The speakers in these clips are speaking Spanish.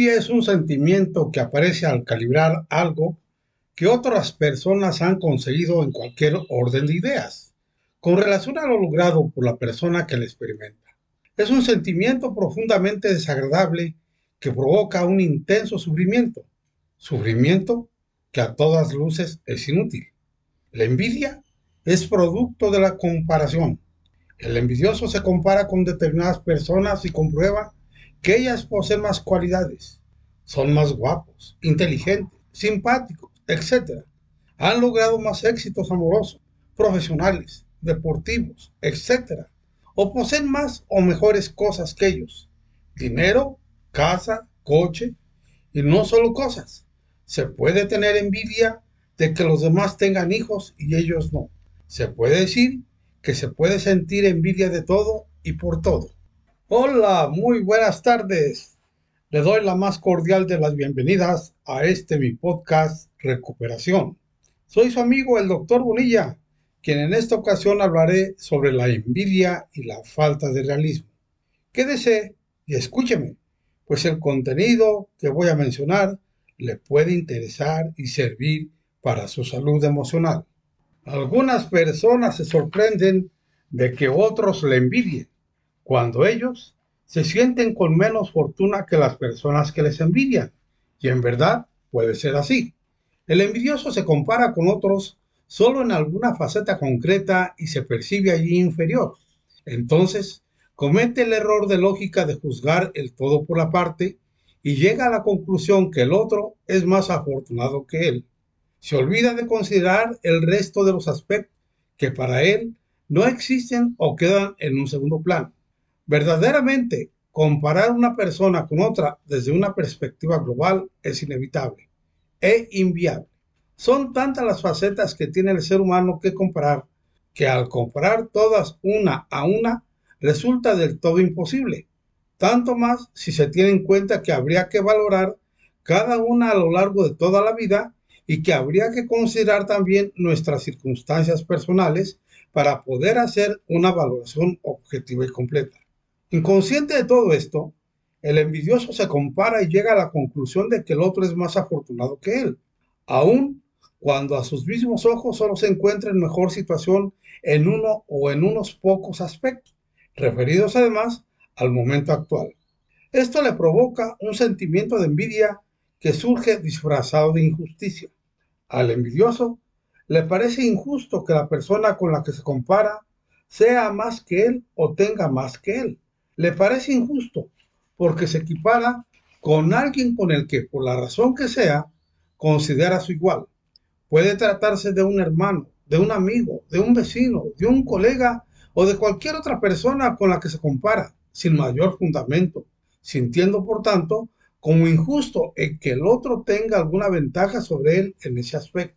envidia es un sentimiento que aparece al calibrar algo que otras personas han conseguido en cualquier orden de ideas, con relación a lo logrado por la persona que la experimenta. Es un sentimiento profundamente desagradable que provoca un intenso sufrimiento, sufrimiento que a todas luces es inútil. La envidia es producto de la comparación. El envidioso se compara con determinadas personas y comprueba que ellas poseen más cualidades. Son más guapos, inteligentes, simpáticos, etc. Han logrado más éxitos amorosos, profesionales, deportivos, etc. O poseen más o mejores cosas que ellos. Dinero, casa, coche, y no solo cosas. Se puede tener envidia de que los demás tengan hijos y ellos no. Se puede decir que se puede sentir envidia de todo y por todo. Hola, muy buenas tardes. Le doy la más cordial de las bienvenidas a este mi podcast Recuperación. Soy su amigo el doctor Bonilla, quien en esta ocasión hablaré sobre la envidia y la falta de realismo. Quédese y escúcheme, pues el contenido que voy a mencionar le puede interesar y servir para su salud emocional. Algunas personas se sorprenden de que otros le envidien cuando ellos se sienten con menos fortuna que las personas que les envidian. Y en verdad puede ser así. El envidioso se compara con otros solo en alguna faceta concreta y se percibe allí inferior. Entonces, comete el error de lógica de juzgar el todo por la parte y llega a la conclusión que el otro es más afortunado que él. Se olvida de considerar el resto de los aspectos que para él no existen o quedan en un segundo plano. Verdaderamente, comparar una persona con otra desde una perspectiva global es inevitable e inviable. Son tantas las facetas que tiene el ser humano que comparar que al comparar todas una a una resulta del todo imposible. Tanto más si se tiene en cuenta que habría que valorar cada una a lo largo de toda la vida y que habría que considerar también nuestras circunstancias personales para poder hacer una valoración objetiva y completa. Inconsciente de todo esto, el envidioso se compara y llega a la conclusión de que el otro es más afortunado que él, aun cuando a sus mismos ojos solo se encuentra en mejor situación en uno o en unos pocos aspectos, referidos además al momento actual. Esto le provoca un sentimiento de envidia que surge disfrazado de injusticia. Al envidioso le parece injusto que la persona con la que se compara sea más que él o tenga más que él le parece injusto porque se equipara con alguien con el que, por la razón que sea, considera su igual. Puede tratarse de un hermano, de un amigo, de un vecino, de un colega o de cualquier otra persona con la que se compara, sin mayor fundamento, sintiendo por tanto como injusto el que el otro tenga alguna ventaja sobre él en ese aspecto.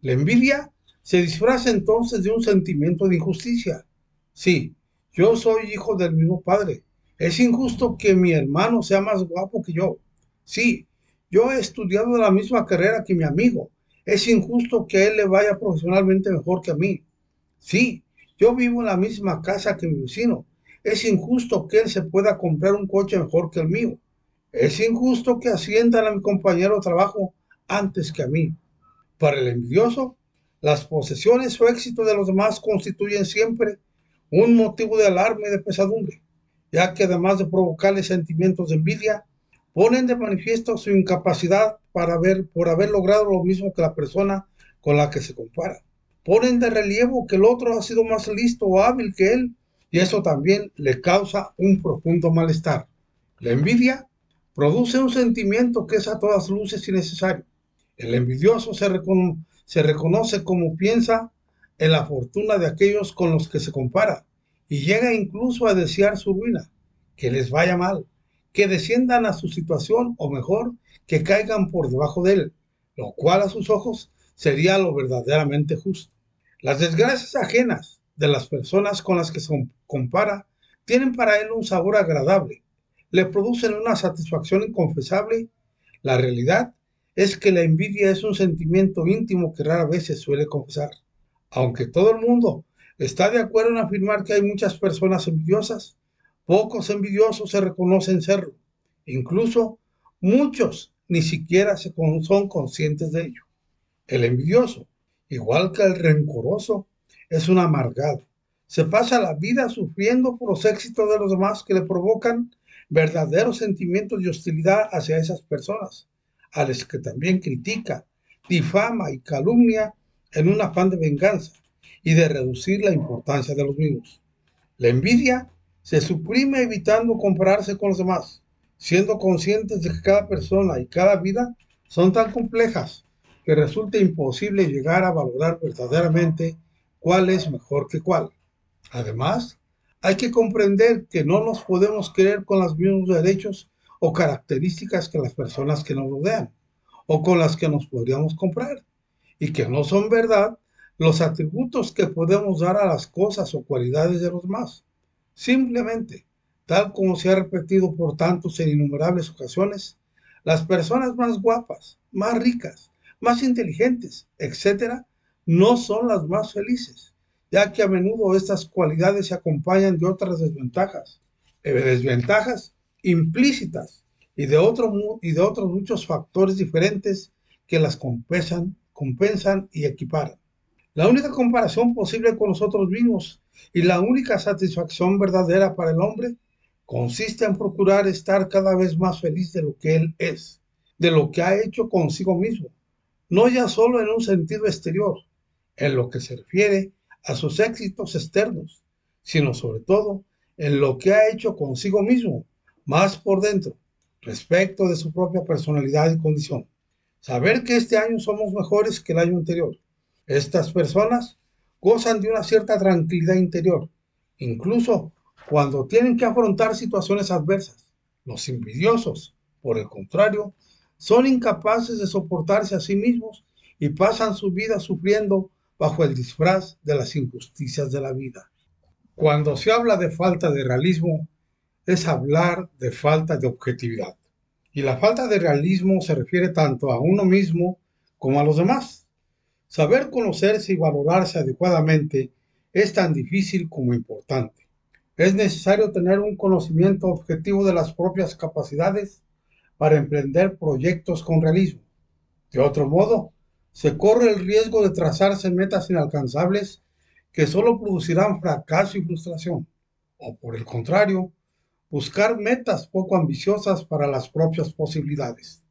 La envidia se disfraza entonces de un sentimiento de injusticia. Sí, yo soy hijo del mismo padre. Es injusto que mi hermano sea más guapo que yo. Sí, yo he estudiado la misma carrera que mi amigo. Es injusto que él le vaya profesionalmente mejor que a mí. Sí, yo vivo en la misma casa que mi vecino. Es injusto que él se pueda comprar un coche mejor que el mío. Es injusto que asciendan a mi compañero de trabajo antes que a mí. Para el envidioso, las posesiones o éxito de los demás constituyen siempre un motivo de alarma y de pesadumbre, ya que además de provocarle sentimientos de envidia, ponen de manifiesto su incapacidad para ver, por haber logrado lo mismo que la persona con la que se compara. Ponen de relievo que el otro ha sido más listo o hábil que él, y eso también le causa un profundo malestar. La envidia produce un sentimiento que es a todas luces innecesario. El envidioso se, se reconoce como piensa en la fortuna de aquellos con los que se compara y llega incluso a desear su ruina, que les vaya mal, que desciendan a su situación o mejor, que caigan por debajo de él, lo cual a sus ojos sería lo verdaderamente justo. Las desgracias ajenas de las personas con las que se compara tienen para él un sabor agradable, le producen una satisfacción inconfesable. La realidad es que la envidia es un sentimiento íntimo que rara vez se suele confesar aunque todo el mundo está de acuerdo en afirmar que hay muchas personas envidiosas, pocos envidiosos se reconocen serlo. Incluso Muchos ni siquiera son conscientes de ello. El envidioso, igual que el rencoroso, es un amargado. Se pasa la vida sufriendo por los éxitos de los demás que le provocan verdaderos sentimientos de hostilidad hacia esas personas, a las que también critica, difama y calumnia en un afán de venganza y de reducir la importancia de los mismos. La envidia se suprime evitando compararse con los demás, siendo conscientes de que cada persona y cada vida son tan complejas que resulta imposible llegar a valorar verdaderamente cuál es mejor que cuál. Además, hay que comprender que no nos podemos creer con los mismos derechos o características que las personas que nos rodean o con las que nos podríamos comprar y que no son verdad los atributos que podemos dar a las cosas o cualidades de los demás. Simplemente, tal como se ha repetido por tantos en innumerables ocasiones, las personas más guapas, más ricas, más inteligentes, etc., no son las más felices ya que a menudo estas cualidades se acompañan de otras desventajas, eh, desventajas implícitas y de, y de otros muchos factores diferentes que las compensan, compensan y equiparan. La única comparación posible con nosotros mismos y la única satisfacción verdadera para el hombre consiste en procurar estar cada vez más feliz de lo que él es, de lo que ha hecho consigo mismo, no ya solo en un sentido exterior, en lo que se refiere a sus éxitos externos, sino sobre todo en lo que ha hecho consigo mismo, más por dentro, respecto de su propia personalidad y condición. Saber que este año somos mejores que el año anterior. Estas personas gozan de una cierta tranquilidad interior, incluso cuando tienen que afrontar situaciones adversas. Los envidiosos, por el contrario, son incapaces de soportarse a sí mismos y pasan su vida sufriendo bajo el disfraz de las injusticias de la vida. Cuando se habla de falta de realismo, es hablar de falta de objetividad. Y la falta de realismo se refiere tanto a uno mismo como a los demás. Saber conocerse y valorarse adecuadamente es tan difícil como importante. Es necesario tener un conocimiento objetivo de las propias capacidades para emprender proyectos con realismo. De otro modo, se corre el riesgo de trazarse metas inalcanzables que solo producirán fracaso y frustración, o por el contrario, buscar metas poco ambiciosas para las propias posibilidades.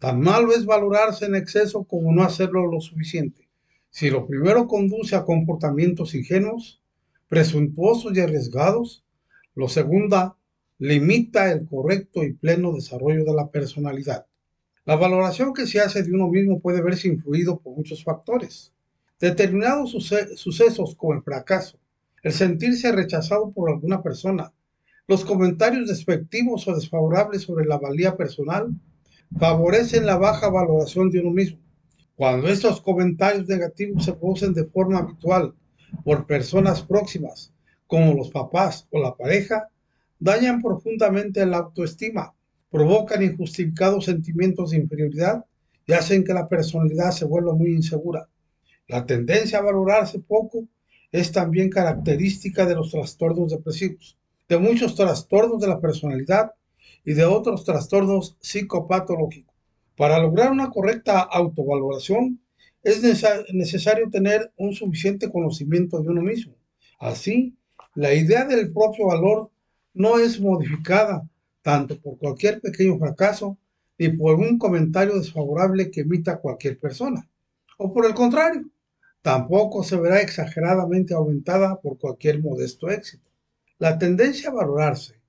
Tan malo es valorarse en exceso como no hacerlo lo suficiente. Si lo primero conduce a comportamientos ingenuos, presuntuosos y arriesgados, lo segundo limita el correcto y pleno desarrollo de la personalidad. La valoración que se hace de uno mismo puede verse influido por muchos factores. Determinados sucesos como el fracaso, el sentirse rechazado por alguna persona, los comentarios despectivos o desfavorables sobre la valía personal favorecen la baja valoración de uno mismo. Cuando estos comentarios negativos se producen de forma habitual por personas próximas, como los papás o la pareja, dañan profundamente la autoestima provocan injustificados sentimientos de inferioridad y hacen que la personalidad se vuelva muy insegura. La tendencia a valorarse poco es también característica de los trastornos depresivos, de muchos trastornos de la personalidad y de otros trastornos psicopatológicos. Para lograr una correcta autovaloración es necesario tener un suficiente conocimiento de uno mismo. Así, la idea del propio valor no es modificada tanto por cualquier pequeño fracaso ni por un comentario desfavorable que emita cualquier persona. O por el contrario, tampoco se verá exageradamente aumentada por cualquier modesto éxito. La tendencia a valorarse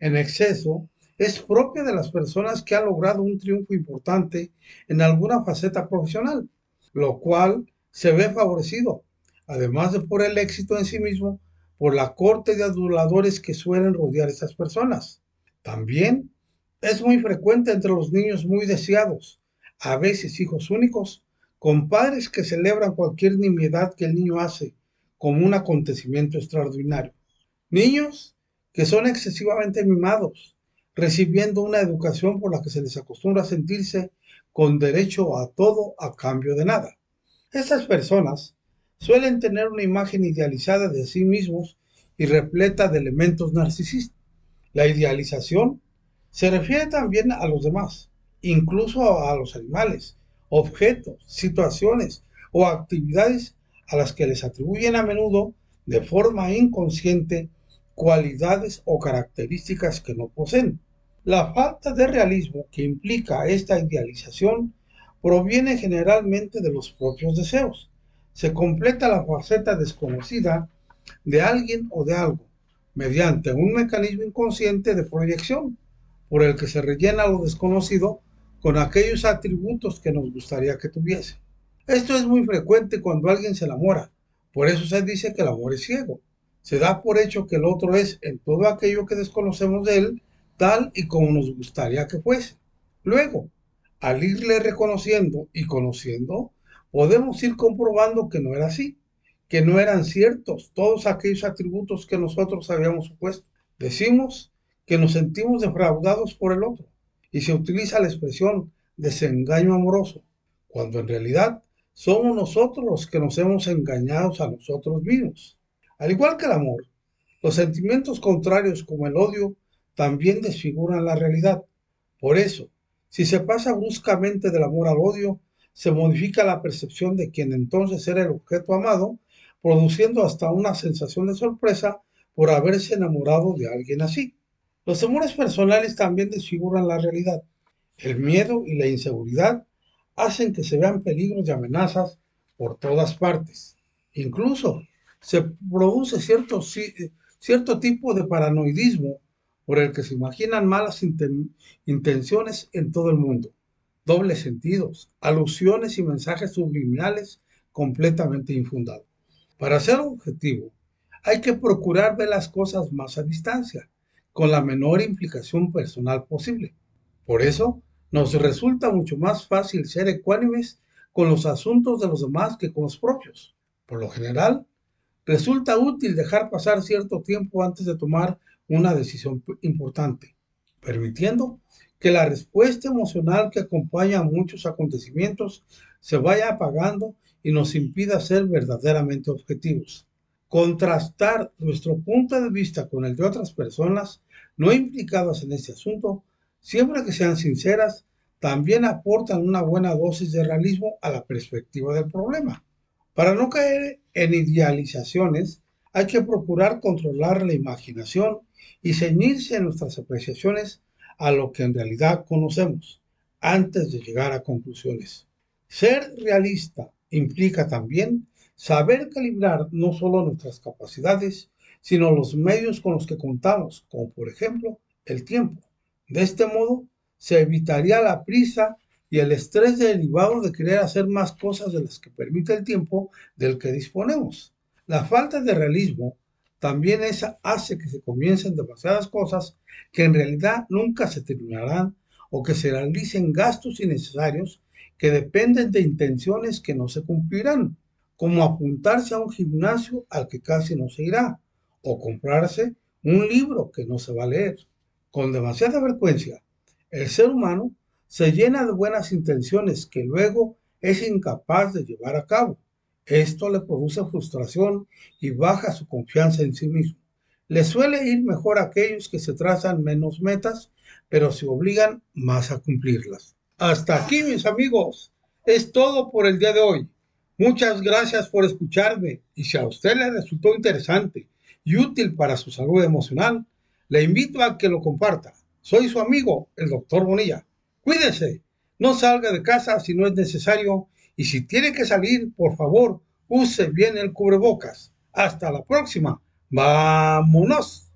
en exceso es propia de las personas que han logrado un triunfo importante en alguna faceta profesional, lo cual se ve favorecido, además de por el éxito en sí mismo, por la corte de aduladores que suelen rodear a estas personas. También es muy frecuente entre los niños muy deseados, a veces hijos únicos, con padres que celebran cualquier nimiedad que el niño hace como un acontecimiento extraordinario. Niños que son excesivamente mimados, recibiendo una educación por la que se les acostumbra a sentirse con derecho a todo a cambio de nada. Estas personas suelen tener una imagen idealizada de sí mismos y repleta de elementos narcisistas. La idealización se refiere también a los demás, incluso a los animales, objetos, situaciones o actividades a las que les atribuyen a menudo de forma inconsciente cualidades o características que no poseen. La falta de realismo que implica esta idealización proviene generalmente de los propios deseos. Se completa la faceta desconocida de alguien o de algo mediante un mecanismo inconsciente de proyección por el que se rellena lo desconocido con aquellos atributos que nos gustaría que tuviese. Esto es muy frecuente cuando alguien se enamora. Por eso se dice que el amor es ciego. Se da por hecho que el otro es en todo aquello que desconocemos de él tal y como nos gustaría que fuese. Luego, al irle reconociendo y conociendo, podemos ir comprobando que no era así, que no eran ciertos todos aquellos atributos que nosotros habíamos supuesto. Decimos que nos sentimos defraudados por el otro y se utiliza la expresión desengaño amoroso, cuando en realidad somos nosotros los que nos hemos engañado a nosotros mismos. Al igual que el amor, los sentimientos contrarios como el odio también desfiguran la realidad. Por eso, si se pasa bruscamente del amor al odio, se modifica la percepción de quien entonces era el objeto amado, produciendo hasta una sensación de sorpresa por haberse enamorado de alguien así. Los temores personales también desfiguran la realidad. El miedo y la inseguridad hacen que se vean peligros y amenazas por todas partes. Incluso se produce cierto, cierto tipo de paranoidismo por el que se imaginan malas intenciones en todo el mundo, dobles sentidos, alusiones y mensajes subliminales completamente infundados. Para ser objetivo, hay que procurar ver las cosas más a distancia, con la menor implicación personal posible. Por eso, nos resulta mucho más fácil ser ecuánimes con los asuntos de los demás que con los propios. Por lo general, resulta útil dejar pasar cierto tiempo antes de tomar una decisión importante, permitiendo que la respuesta emocional que acompaña a muchos acontecimientos se vaya apagando y nos impida ser verdaderamente objetivos. Contrastar nuestro punto de vista con el de otras personas no implicadas en este asunto, siempre que sean sinceras, también aportan una buena dosis de realismo a la perspectiva del problema. Para no caer en idealizaciones, hay que procurar controlar la imaginación y ceñirse en nuestras apreciaciones a lo que en realidad conocemos antes de llegar a conclusiones. Ser realista implica también saber calibrar no solo nuestras capacidades, sino los medios con los que contamos, como por ejemplo el tiempo. De este modo, se evitaría la prisa y el estrés derivado de querer hacer más cosas de las que permite el tiempo del que disponemos. La falta de realismo también esa hace que se comiencen demasiadas cosas que en realidad nunca se terminarán o que se realicen gastos innecesarios que dependen de intenciones que no se cumplirán, como apuntarse a un gimnasio al que casi no se irá, o comprarse un libro que no se va a leer. Con demasiada frecuencia, el ser humano se llena de buenas intenciones que luego es incapaz de llevar a cabo esto le produce frustración y baja su confianza en sí mismo. Le suele ir mejor a aquellos que se trazan menos metas, pero se obligan más a cumplirlas. Hasta aquí, mis amigos. Es todo por el día de hoy. Muchas gracias por escucharme y si a usted le resultó interesante y útil para su salud emocional, le invito a que lo comparta. Soy su amigo, el doctor Bonilla. Cuídese, no salga de casa si no es necesario y si tiene que salir, por favor, use bien el cubrebocas. Hasta la próxima. Vámonos.